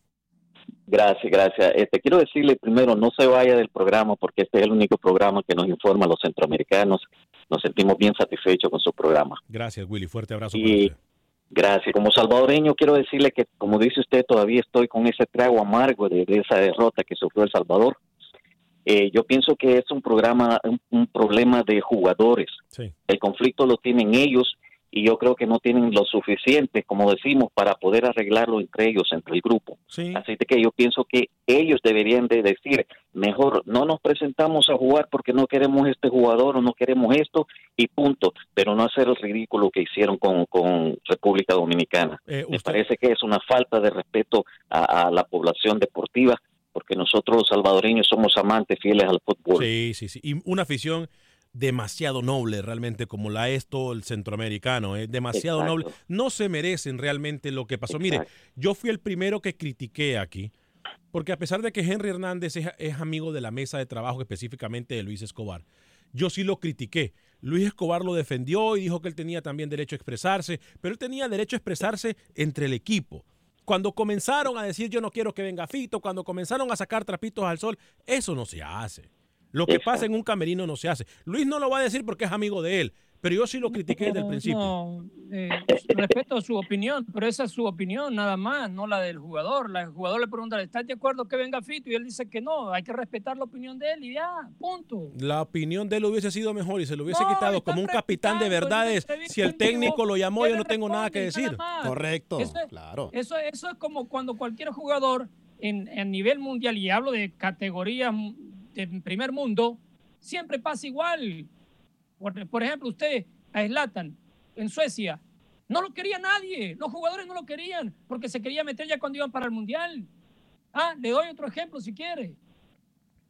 Gracias, gracias. Este, quiero decirle primero, no se vaya del programa porque este es el único programa que nos informa a los centroamericanos. Nos sentimos bien satisfechos con su programa. Gracias, Willy. Fuerte abrazo para Y usted. gracias. Como salvadoreño, quiero decirle que, como dice usted, todavía estoy con ese trago amargo de, de esa derrota que sufrió El Salvador. Eh, yo pienso que es un programa, un, un problema de jugadores. Sí. El conflicto lo tienen ellos y yo creo que no tienen lo suficiente, como decimos, para poder arreglarlo entre ellos, entre el grupo. Así de que yo pienso que ellos deberían de decir, mejor no nos presentamos a jugar porque no queremos este jugador o no queremos esto y punto, pero no hacer el ridículo que hicieron con, con República Dominicana. Eh, Me parece que es una falta de respeto a, a la población deportiva porque nosotros los salvadoreños somos amantes fieles al fútbol. Sí, sí, sí. Y una afición demasiado noble realmente como la es todo el centroamericano, es demasiado Exacto. noble. No se merecen realmente lo que pasó. Mire, yo fui el primero que critiqué aquí, porque a pesar de que Henry Hernández es, es amigo de la mesa de trabajo específicamente de Luis Escobar, yo sí lo critiqué. Luis Escobar lo defendió y dijo que él tenía también derecho a expresarse, pero él tenía derecho a expresarse entre el equipo. Cuando comenzaron a decir yo no quiero que venga Fito, cuando comenzaron a sacar trapitos al sol, eso no se hace. Lo que pasa en un camerino no se hace. Luis no lo va a decir porque es amigo de él, pero yo sí lo critiqué desde el principio. No, eh, respeto su opinión, pero esa es su opinión nada más, no la del jugador. La- El jugador le pregunta, ¿estás de acuerdo que venga Fito? Y él dice que no, hay que respetar la opinión de él y ya, punto. La opinión de él hubiese sido mejor y se lo hubiese No, quitado como un capitán de verdades. Si el técnico lo llamó, yo no tengo nada que decir. Correcto, Eso es- claro. Eso, eso es como cuando cualquier jugador en, a nivel mundial, y hablo de categorías de primer mundo, siempre pasa igual. Por, por ejemplo, usted a Zlatan en Suecia, no lo quería nadie, los jugadores no lo querían porque se quería meter ya cuando iban para el mundial. Ah, le doy otro ejemplo si quiere.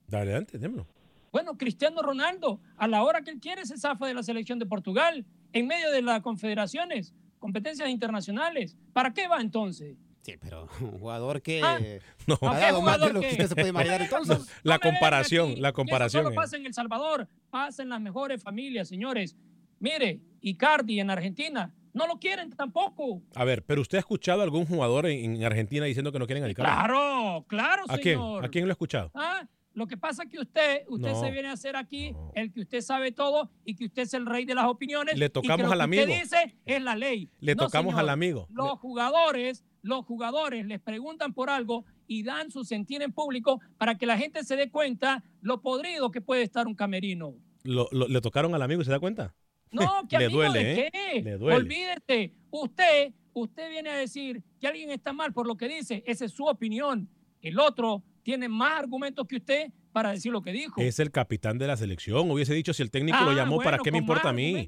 Dale, adelante, démelo. Bueno, Cristiano Ronaldo, a la hora que él quiere, se zafa de la selección de Portugal, en medio de las confederaciones, competencias internacionales. ¿Para qué va entonces? Sí, pero un jugador que Ah, No. ha ¿qué dado más de lo que usted se puede imaginar entonces. La No venga comparación, la que comparación. Eso solo pasa en El Salvador, pasa en las mejores familias, señores. Mire, Icardi en Argentina, no lo quieren tampoco. A ver, pero usted ha escuchado a algún jugador en, en Argentina diciendo que no quieren a Icardi? Claro, claro, ¿A quién? señor. ¿A quién lo ha escuchado? Ah, lo que pasa es que usted, usted No. se viene a hacer aquí el que usted sabe todo y que usted es el rey de las opiniones. Le y que tocamos lo al que amigo. Usted dice es la ley. Le No, tocamos señor. al amigo. Los jugadores, los jugadores les preguntan por algo y dan su sentir en público para que la gente se dé cuenta lo podrido que puede estar un camerino. Lo- lo- ¿Le tocaron al amigo y se da cuenta? No, que Le amigo duele, de ¿eh? qué. Le duele. Olvídate. Usted, usted viene a decir que alguien está mal por lo que dice. Esa es su opinión. El otro tiene más argumentos que usted para decir lo que dijo. Es el capitán de la selección. Hubiese dicho si el técnico lo Ah, llamó, ¿para qué me importa a mí?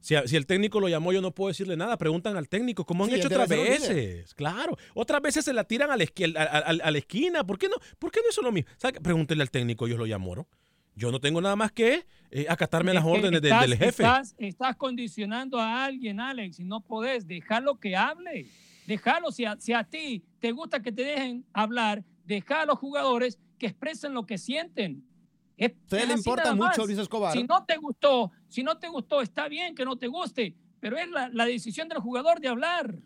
Si, si el técnico lo llamó, yo no puedo decirle nada. Preguntan al técnico, como han Sí, hecho otras veces. Claro. Otras veces se la tiran a la, esqui- a- a- a- a la esquina. ¿Por qué no? ¿Por qué no hizo lo mismo? ¿Sabe al técnico, ellos lo llamaron. yo no tengo nada más que eh, acatarme a las Es que órdenes del- estás- del jefe. Estás, estás condicionando a alguien, Alex, y no podés dejarlo que hable. Déjalo, si a, si a ti te gusta que te dejen hablar, deja a los jugadores que expresen lo que sienten. Es, usted le importa mucho. Luis Escobar? Si no te gustó, si no te gustó, está bien que no te guste, pero es la, la decisión del jugador de hablar.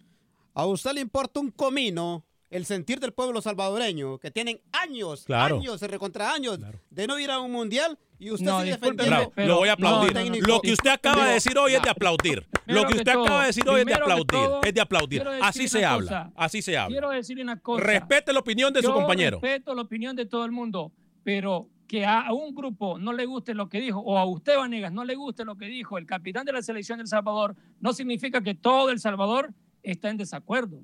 ¿A usted le importa un comino el sentir del pueblo salvadoreño que tienen años, Claro. años, recontra años de no ir a un mundial y usted No, sigue defendiendo? Lo voy a aplaudir. No, lo que usted acaba de decir hoy es de aplaudir. Primero Lo que que usted todo, acaba de decir hoy es de aplaudir. todo, Es de aplaudir. Así se habla. Así se habla. Quiero decir una cosa. Respete la opinión de su compañero. Respeto la opinión de todo el mundo, pero que a un grupo no le guste lo que dijo, o a usted, Vanegas, no le guste lo que dijo el capitán de la selección del Salvador, no significa que todo El Salvador está en desacuerdo.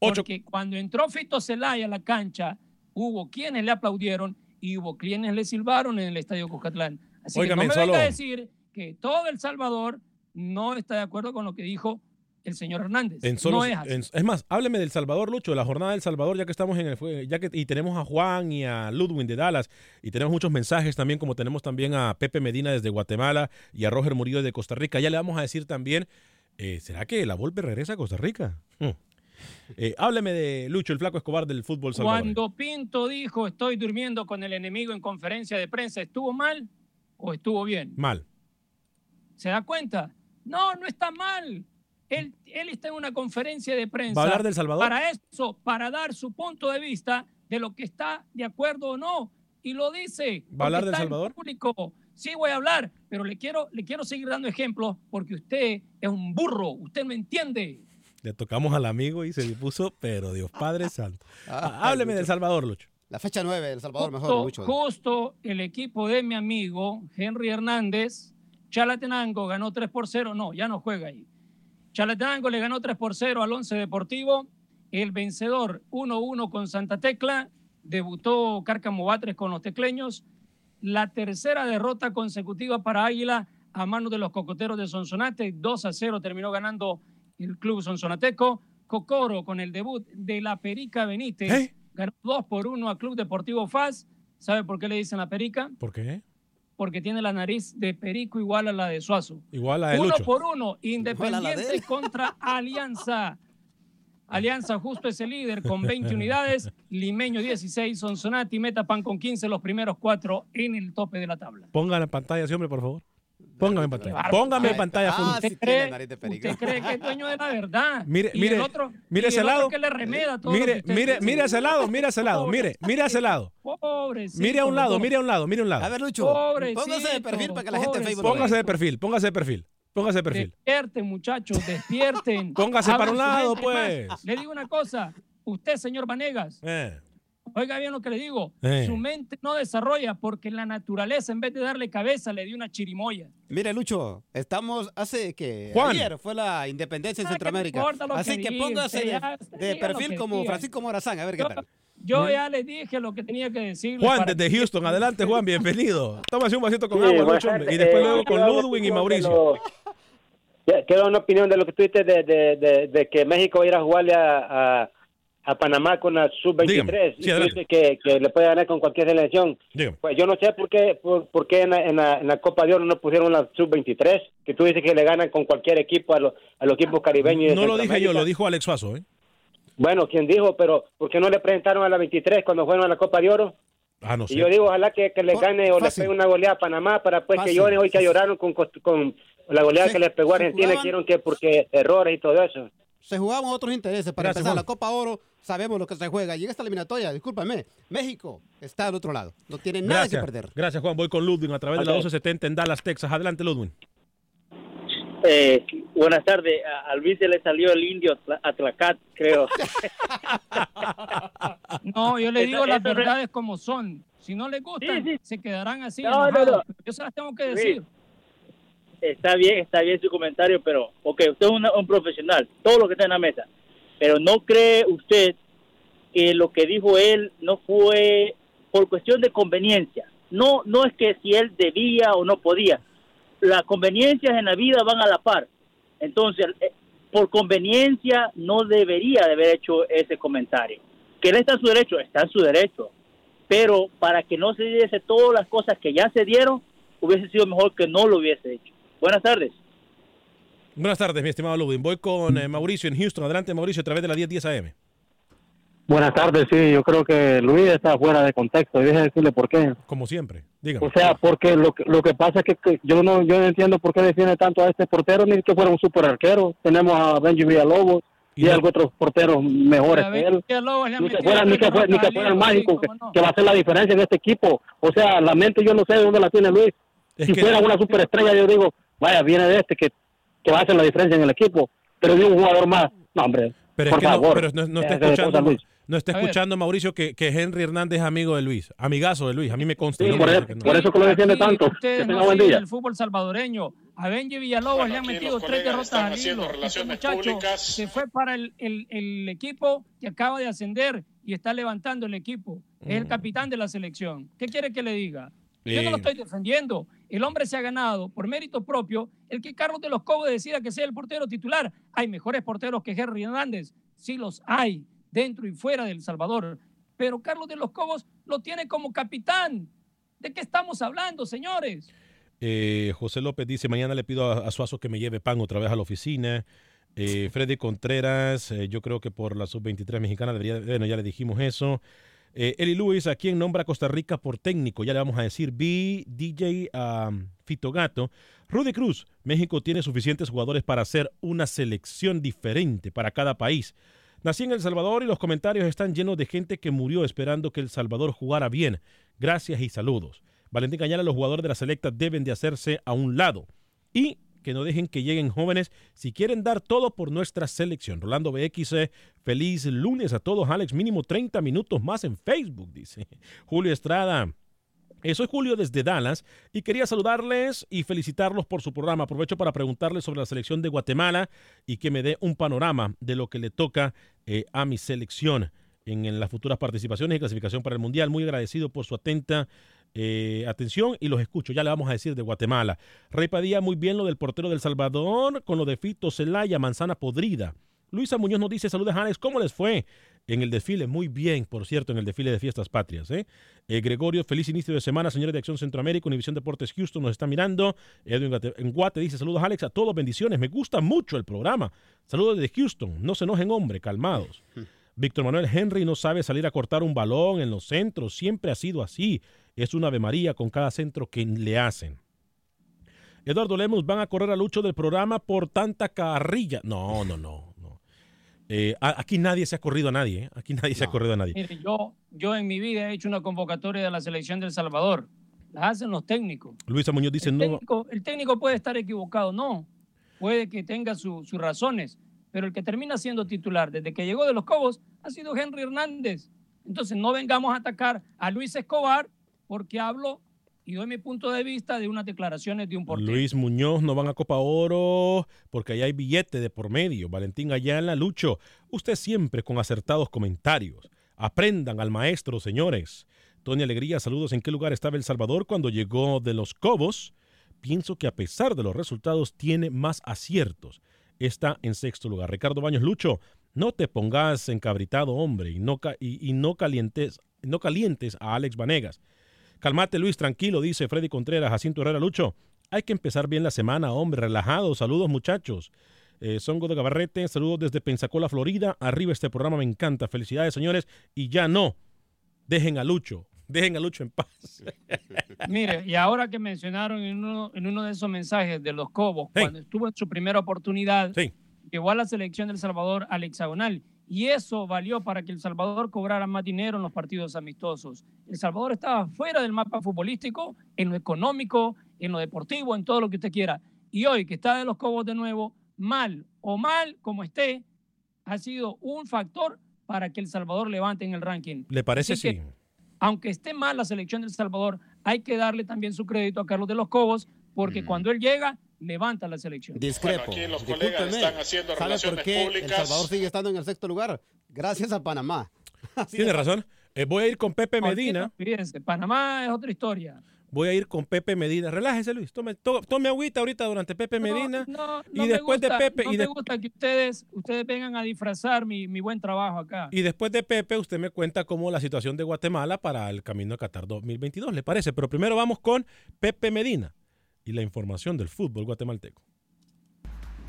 Porque cuando entró Fito Celaya a la cancha, hubo quienes le aplaudieron y hubo quienes le silbaron en el Estadio Cuscatlán. Así que no me venga a decir que todo El Salvador no está de acuerdo con lo que dijo el señor Hernández. En solo- no es así. en- es más, hábleme del Salvador, Lucho, de la jornada del Salvador, ya que estamos en el ya que y tenemos a Juan y a Ludwin de Dallas y tenemos muchos mensajes también, como tenemos también a Pepe Medina desde Guatemala y a Roger Murillo de Costa Rica. Ya le vamos a decir también, eh, ¿será que la Volpe regresa a Costa Rica? Hmm. Eh, hábleme de Lucho, el flaco Escobar del fútbol salvadoreño. Cuando Pinto dijo estoy durmiendo con el enemigo en conferencia de prensa, ¿estuvo mal o estuvo bien? Mal. ¿Se da cuenta? No, no está mal. Él, él está en una conferencia de prensa. ¿Va a hablar del Salvador? Para eso, para dar su punto de vista de lo que está de acuerdo o no. Y lo dice. ¿Va a hablar del Salvador? Público. Sí, voy a hablar, pero le quiero, le quiero seguir dando ejemplos porque usted es un burro. Usted no entiende. Le tocamos al amigo y se dispuso, pero Dios Padre Santo. Ah, hábleme del Salvador, Lucho. La fecha 9, El Salvador mejor, Justo, Lucho. justo el equipo de mi amigo Henry Hernández, Chalatenango ganó 3 por 0. No, ya no juega ahí. Chalatenango le ganó 3 por 0 al Once Deportivo. El vencedor 1-1 con Santa Tecla. Debutó Cárcamo Batres con los tecleños. La tercera derrota consecutiva para Águila a manos de los cocoteros de Sonsonate. 2 a 0 terminó ganando el club sonsonateco. Cocoro con el debut de la Perica Benítez. ¿Eh? Ganó 2 por 1 al Club Deportivo FAS. ¿Sabe por qué le dicen la Perica? ¿Por qué? Porque tiene la nariz de Perico igual a la de Suazo. Igual a de Uno por uno, a la Independiente él. contra Alianza. Alianza justo es el líder con 20 unidades, Limeño 16, Sonsonati, Metapan con 15, los primeros cuatro en el tope de la tabla. Póngame en pantalla, sí, hombre, por favor. Póngame en pantalla. Póngame en pantalla. full. ¿Usted, cree, usted cree que es dueño de la verdad? Mire, Y mire, el otro, mire y ese el otro lado. que le remeda todo Mire, mire, dice. mire a ese lado, mire a ese lado, mire, mire a ese lado. Pobrecito, Mire a un lado, mire a un lado, mire a un lado. A ver, Lucho, Pobrecito, póngase de perfil para que la gente de Facebook Póngase de perfil, póngase de perfil, póngase de perfil. Despierten, muchachos, despierten. Póngase para un lado, pues. Le digo una cosa, usted, señor Vanegas, Eh. Oiga bien lo que le digo, Eh. su mente no desarrolla porque la naturaleza, en vez de darle cabeza, le dio una chirimoya. Mire, Lucho, estamos hace que Juan. ayer fue la independencia en Ah, ¿qué Centroamérica. Así que que póngase de, de perfil como diga. Francisco Morazán, a ver qué tal. Yo ya le dije lo que tenía que decir. Juan, desde Houston, adelante, Juan, bienvenido. Tómase un vasito con Sí, agua, Lucho, y tardes. después Eh, luego con quiero dar Ludwig y de Mauricio. Quiero una opinión de lo que tú dices de, de, de, de que México va a ir a jugarle a, a, a Panamá con la sub-23 Dígame. Sí, que, que le puede ganar con cualquier selección. Dígame. Pues yo no sé por qué, por, por qué en, la, en, la, en la Copa de Oro no pusieron la sub-23, que tú dices que le ganan con cualquier equipo a, los a los equipos caribeños. No lo dije yo, lo dijo Alex Suazo, ¿eh? Bueno, quien dijo, pero ¿por qué no le presentaron a la 23 cuando fueron a la Copa de Oro? Ah, no sé. Y yo digo, ojalá que, que le gane o le fácil. pegue una goleada a Panamá para pues que lloren hoy que lloraron con, con la goleada Se- que les pegó a Argentina, dijeron que porque errores y todo eso. Se jugaban otros intereses. Para Gracias, empezar, Juan. la Copa Oro sabemos lo que se juega. Y en esta eliminatoria, discúlpame, México está al otro lado. No tiene nada Gracias. que perder. Gracias, Juan. Voy con Ludwig a través de la Ok. 1270 en Dallas, Texas. Adelante, Ludwig. Eh, buenas tardes. A, Luis se le salió el indio Atla- Atlacat, creo. No, yo le digo las eso re- verdades como son. Si no les gustan, se quedarán así. No, no, enojados. no. Yo se las tengo que Sí. Está bien, está bien su comentario, pero, ok, usted es una- un profesional, todo lo que está en la mesa. Pero ¿no cree usted que lo que dijo él no fue por cuestión de conveniencia? No, no es que si él debía o no podía. Las conveniencias en la vida van a la par. Entonces, eh, por conveniencia no debería de haber hecho ese comentario. Que él está en su derecho, está en su derecho. pero para que no se diese todas las cosas que ya se dieron, hubiese sido mejor que no lo hubiese hecho. Buenas tardes. Buenas tardes, mi estimado Ludwig. Voy con eh, Mauricio en Houston. Adelante, Mauricio, a través de la 1010 AM. Buenas tardes, sí, yo creo que Luis está fuera de contexto y deje decirle por qué. Como siempre, dígame. O sea, porque lo, que- lo que pasa es que, que yo no yo no entiendo por qué defiende tanto a este portero, ni que fuera un super arquero. Tenemos a Benji Villalobos y, algo otros porteros mejores que él. Ni que fuera, ni que fuera, ni que fuera el mágico que, que va a hacer la diferencia en este equipo. O sea, la mente yo no sé de dónde la tiene Luis. si que- fuera una superestrella, yo digo, vaya, viene de este que, que va a hacer la diferencia en el equipo. Pero de un jugador más, no, hombre, Pero por es que no, pero no, no está escuchando, Luis. no está escuchando Mauricio que, que Henry Hernández es amigo de Luis, amigazo de Luis. A mí me consta. Sí, no por me eso- que no. por eso que lo defiende tanto. Ustedes Que tenga no buen día. el fútbol salvadoreño. A Benji Villalobos le han metido tres derrotas al hilo. Este muchacho se fue para el, el- el equipo que acaba de ascender y está levantando el equipo. Es el capitán de la selección. ¿Qué quiere que le diga? Yo no lo estoy defendiendo. El hombre se ha ganado por mérito propio el que Carlos de los Cobos decida que sea el portero titular. Hay mejores porteros que Henry Hernández. Sí los hay, dentro y fuera del Salvador. Pero Carlos de los Cobos lo tiene como capitán. ¿De qué estamos hablando, señores? Eh, José López dice, mañana le pido a, a Suazo que me lleve pan otra vez a la oficina. Eh, Freddy Contreras, eh, yo creo que por la sub-23 mexicana debería, bueno, ya le dijimos eso. Eh, Eli Luis, ¿a quién nombra Costa Rica por técnico? Ya le vamos a decir B, DJ um, Fito Gato. Rudy Cruz, México tiene suficientes jugadores para hacer una selección diferente para cada país. Nací en El Salvador y los comentarios están llenos de gente que murió esperando que El Salvador jugara bien. Gracias y saludos. Valentín Cañala, los jugadores de la selecta deben de hacerse a un lado y que no dejen que lleguen jóvenes si quieren dar todo por nuestra selección. Rolando BX, feliz lunes a todos. Alex, mínimo 30 minutos más en Facebook, dice. Julio Estrada. Eh, soy Julio desde Dallas y quería saludarles y felicitarlos por su programa. Aprovecho para preguntarles sobre la selección de Guatemala y que me dé un panorama de lo que le toca eh, a mi selección en, en las futuras participaciones y clasificación para el Mundial. Muy agradecido por su atenta eh, atención y los escucho. Ya le vamos a decir de Guatemala. Rey Padilla, muy bien lo del portero del Salvador con lo de Fito Celaya, manzana podrida. Luisa Muñoz nos dice, saludos Alex, ¿cómo les fue en el desfile? Muy bien, por cierto, en el desfile de Fiestas Patrias. ¿eh? Eh, Gregorio, feliz inicio de semana, señores de Acción Centroamérica, Univisión Deportes Houston nos está mirando. Edwin Guate- en Guate dice, saludos Alex, a todos, bendiciones, me gusta mucho el programa. Saludos desde Houston, no se enojen, hombre, calmados. Víctor Manuel Henry no sabe salir a cortar un balón en los centros, siempre ha sido así. Es una Ave María con cada centro que le hacen. Eduardo Lemos, van a correr a Lucho del programa por tanta carrilla. No, no, no. no. Eh, aquí nadie se ha corrido a nadie. ¿eh? Aquí nadie se ha corrido a nadie. Mire, yo, yo en mi vida he hecho una convocatoria de la selección del Salvador. Las hacen los técnicos. Luisa Muñoz dice, El no, técnico, el técnico puede estar equivocado, no. Puede que tenga su- sus razones, pero el que termina siendo titular desde que llegó de los Cobos ha sido Henry Hernández. Entonces no vengamos a atacar a Luis Escobar porque hablo y doy mi punto de vista de unas declaraciones de un portero. Luis Muñoz no van a Copa Oro porque ahí hay billete de por medio. Valentín Ayala, Lucho, usted siempre con acertados comentarios. Aprendan al maestro, señores. Tony Alegría, saludos. ¿En qué lugar estaba El Salvador cuando llegó de los Cobos? Pienso que a pesar de los resultados tiene más aciertos. Está en sexto lugar. Ricardo Baños, Lucho, no te pongas encabritado, hombre, y no, ca- y, y no, calientes, no calientes a Alex Vanegas. Calmate, Luis, tranquilo, dice Freddy Contreras, Jacinto Herrera Lucho. Hay que empezar bien la semana, hombre, relajado. Saludos, muchachos. Eh, Songo de Gabarrete, saludos desde Pensacola, Florida. Arriba este programa, me encanta. Felicidades, señores. Y ya no, dejen a Lucho, dejen a Lucho en paz. Mire, y ahora que mencionaron en uno, en uno de esos mensajes de los Cobos, cuando estuvo en su primera oportunidad, llegó a la selección del Salvador al hexagonal. Y eso valió para que El Salvador cobrara más dinero en los partidos amistosos. El Salvador estaba fuera del mapa futbolístico, en lo económico, en lo deportivo, en todo lo que usted quiera. Y hoy que está de los Cobos de nuevo, mal o mal como esté, ha sido un factor para que El Salvador levante en el ranking. ¿Le parece Así sí? que, aunque esté mal la selección del Salvador, hay que darle también su crédito a Carlos de los Cobos, porque cuando él llega, levanta la selección. Discrepo. aquí los Discúlpeme. colegas están haciendo ¿Sabe relaciones por qué El públicas? Salvador sigue estando en el sexto lugar? Gracias a Panamá. Tiene razón. Eh, voy a ir con Pepe Medina. Fíjense, Panamá es otra historia. voy a ir con Pepe Medina. Relájese, Luis. Tome, tome agüita ahorita durante Pepe Medina. y después de Pepe. No y me gusta que ustedes, ustedes vengan a disfrazar mi, mi, buen trabajo acá. Y después de Pepe, usted me cuenta cómo la situación de Guatemala para el camino a Qatar 2022, ¿le parece? Pero primero vamos con Pepe Medina y la información del fútbol guatemalteco.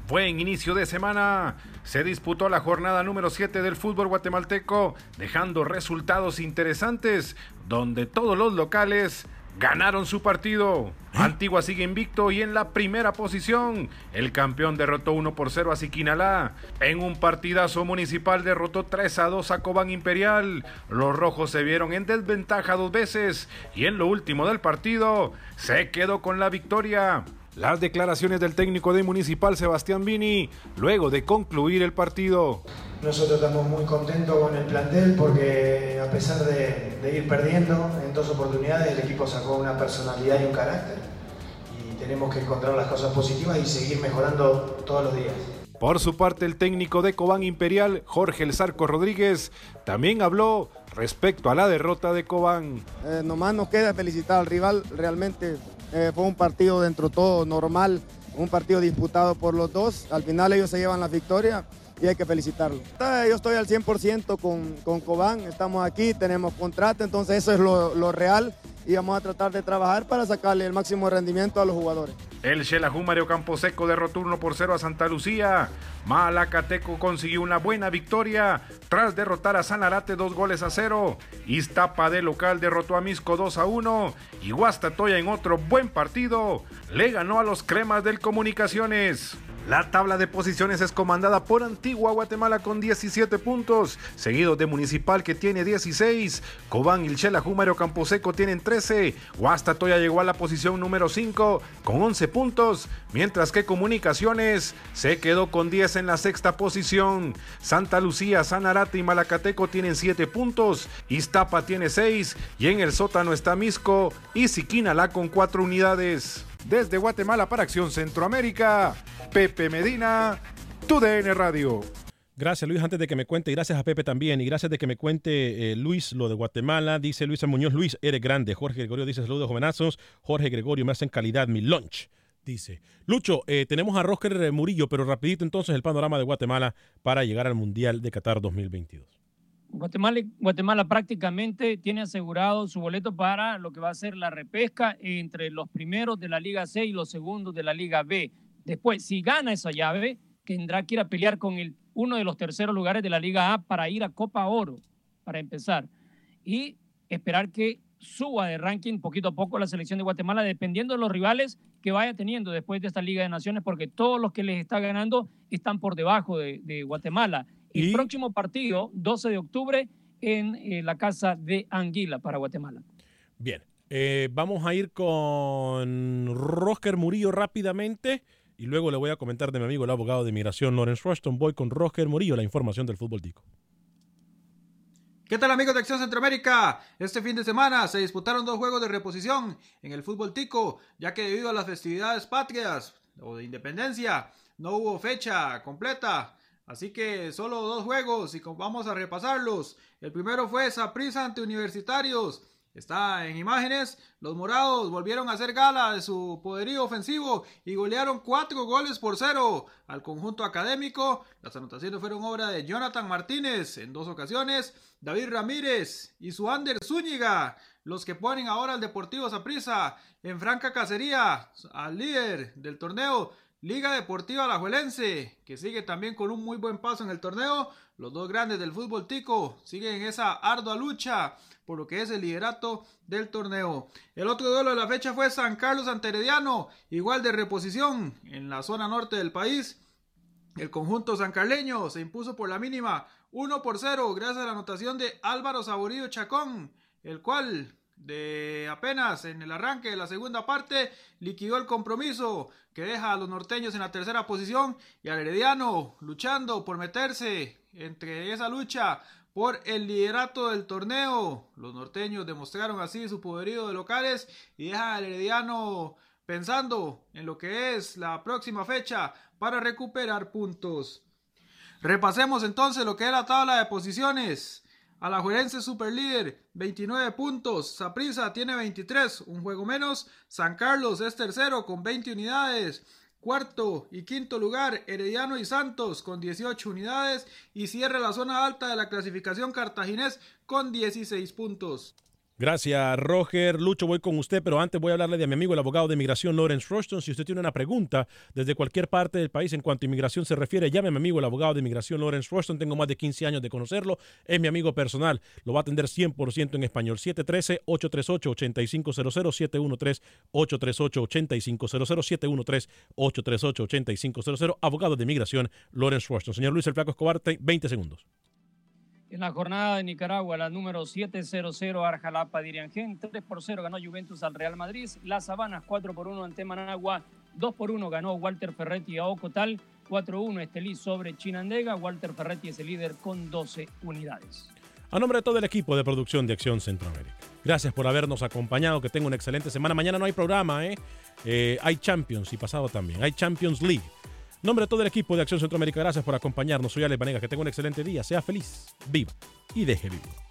Buen inicio de semana. Se disputó la jornada número 7 del fútbol guatemalteco, dejando resultados interesantes, donde todos los locales ganaron su partido. Antigua sigue invicto y en la primera posición. El campeón derrotó 1 por 0 a Siquinalá. En un partidazo municipal derrotó 3 a 2 a Cobán Imperial. Los rojos se vieron en desventaja dos veces y en lo último del partido se quedó con la victoria. Las declaraciones del técnico de Municipal Sebastián Vini luego de concluir el partido. Nosotros estamos muy contentos con el plantel porque a pesar de, ir perdiendo en dos oportunidades, el equipo sacó una personalidad y un carácter y tenemos que encontrar las cosas positivas y seguir mejorando todos los días. Por su parte, el técnico de Cobán Imperial, Jorge El Zarco Rodríguez, también habló respecto a la derrota de Cobán. Eh, nomás nos queda felicitar al rival, realmente eh, fue un partido dentro de todo normal, un partido disputado por los dos. Al final ellos se llevan la victoria y hay que felicitarlo. Yo estoy al 100% con, con Cobán, estamos aquí, tenemos contrato, entonces eso es lo real y vamos a tratar de trabajar para sacarle el máximo rendimiento a los jugadores. El Xelajú Mario Camposeco derrotó 1 por 0 a Santa Lucía. Malacateco consiguió una buena victoria tras derrotar a Sanarate dos goles a cero. Iztapa de local derrotó a Misco 2 a 1. Y Guastatoya en otro buen partido le ganó a los cremas del Comunicaciones. La tabla de posiciones es comandada por Antigua Guatemala con 17 puntos, seguido de Municipal que tiene 16, Cobán, Ilchela, Júmaro, Camposeco tienen 13, Guastatoya llegó a la posición número 5 con 11 puntos, mientras que Comunicaciones se quedó con 10 en la sexta posición. Santa Lucía, Sanarate y Malacateco tienen 7 puntos, Iztapa tiene 6 y en el sótano está Misco y Siquinalá con 4 unidades. Desde Guatemala para Acción Centroamérica, Pepe Medina, TUDN Radio. Gracias Luis, antes de que me cuente, gracias a Pepe también, y gracias de que me cuente eh, Luis lo de Guatemala, dice Luis Muñoz, Luis, eres grande, Jorge Gregorio dice saludos jovenazos, Jorge Gregorio me hacen calidad mi lunch, dice. Lucho, eh, tenemos a Rosker Murillo, pero rapidito entonces el panorama de Guatemala para llegar al Mundial de Qatar 2022. Guatemala, Guatemala prácticamente tiene asegurado su boleto para lo que va a ser la repesca entre los primeros de la Liga C y los segundos de la Liga B. Después, si gana esa llave, tendrá que ir a pelear con el, uno de los terceros lugares de la Liga A para ir a Copa Oro, para empezar. Y esperar que suba de ranking poquito a poco la selección de Guatemala, dependiendo de los rivales que vaya teniendo después de esta Liga de Naciones, porque todos los que les está ganando están por debajo de Guatemala. El próximo partido, 12 de octubre, en eh, la casa de Anguila para Guatemala. Bien, eh, vamos a ir con Rosker Murillo rápidamente y luego le voy a comentar de mi amigo el abogado de migración Lawrence Rushton. Voy con Rosker Murillo, la información del fútbol tico. ¿Qué tal amigos de Acción Centroamérica? Este fin de semana se disputaron dos juegos de reposición en el fútbol tico, ya que debido a las festividades patrias o de independencia no hubo fecha completa Así que solo dos juegos y vamos a repasarlos. El primero fue Saprissa ante Universitarios. Está en imágenes. Los morados volvieron a hacer gala de su poderío ofensivo y golearon cuatro goles por cero al conjunto académico. Las anotaciones fueron obra de Jonathan Martínez en dos ocasiones, David Ramírez y su Ander Zúñiga, los que ponen ahora al Deportivo Saprissa en franca cacería al líder del torneo Liga Deportiva Alajuelense, que sigue también con un muy buen paso en el torneo. Los dos grandes del fútbol tico siguen en esa ardua lucha por lo que es el liderato del torneo. El otro duelo de la fecha fue San Carlos Anterediano, igual de reposición en la zona norte del país. El conjunto sancarleño se impuso por la mínima 1 por 0 gracias a la anotación de Álvaro Saborío Chacón, el cual de apenas en el arranque de la segunda parte liquidó el compromiso que deja a los norteños en la tercera posición y al Herediano luchando por meterse entre esa lucha por el liderato del torneo. Los norteños demostraron así su poderío de locales y dejan al Herediano pensando en lo que es la próxima fecha para recuperar puntos. Repasemos entonces lo que es la tabla de posiciones. Alajuelense superlíder, 29 puntos. Saprissa tiene 23, un juego menos. San Carlos es tercero con 20 unidades. Cuarto y quinto lugar, Herediano y Santos con 18 unidades. Y cierra la zona alta de la clasificación cartaginés con 16 puntos. Gracias, Roger. Lucho, voy con usted, pero antes voy a hablarle de mi amigo el abogado de inmigración, Lawrence Rushton. Si usted tiene una pregunta desde cualquier parte del país en cuanto a inmigración se refiere, llame a mi amigo el abogado de inmigración, Lawrence Rushton. Tengo más de 15 años de conocerlo. Es mi amigo personal. Lo va a atender 100% en español. 713-838-8500, 713-838-8500, 713-838-8500. Abogado de inmigración, Lawrence Rushton. Señor Luis El Flaco Escobar, 20 segundos. En la jornada de Nicaragua, la número 700 Arjalapa Diriangén, 3 por 0 ganó Juventus al Real Madrid, Las Habanas 4 por 1 ante Managua, 2 por 1 ganó Walter Ferretti a Ocotal, 4-1 Estelí sobre Chinandega, Walter Ferretti es el líder con 12 unidades. A nombre de todo el equipo de producción de Acción Centroamérica. Gracias por habernos acompañado, que tenga una excelente semana. Mañana no hay programa, ¿eh? eh hay Champions y pasado también. Hay Champions League nombre de todo el equipo de Acción Centroamérica, gracias por acompañarnos. Soy Alex Vanega, que tenga un excelente día, sea feliz, viva y deje vivir.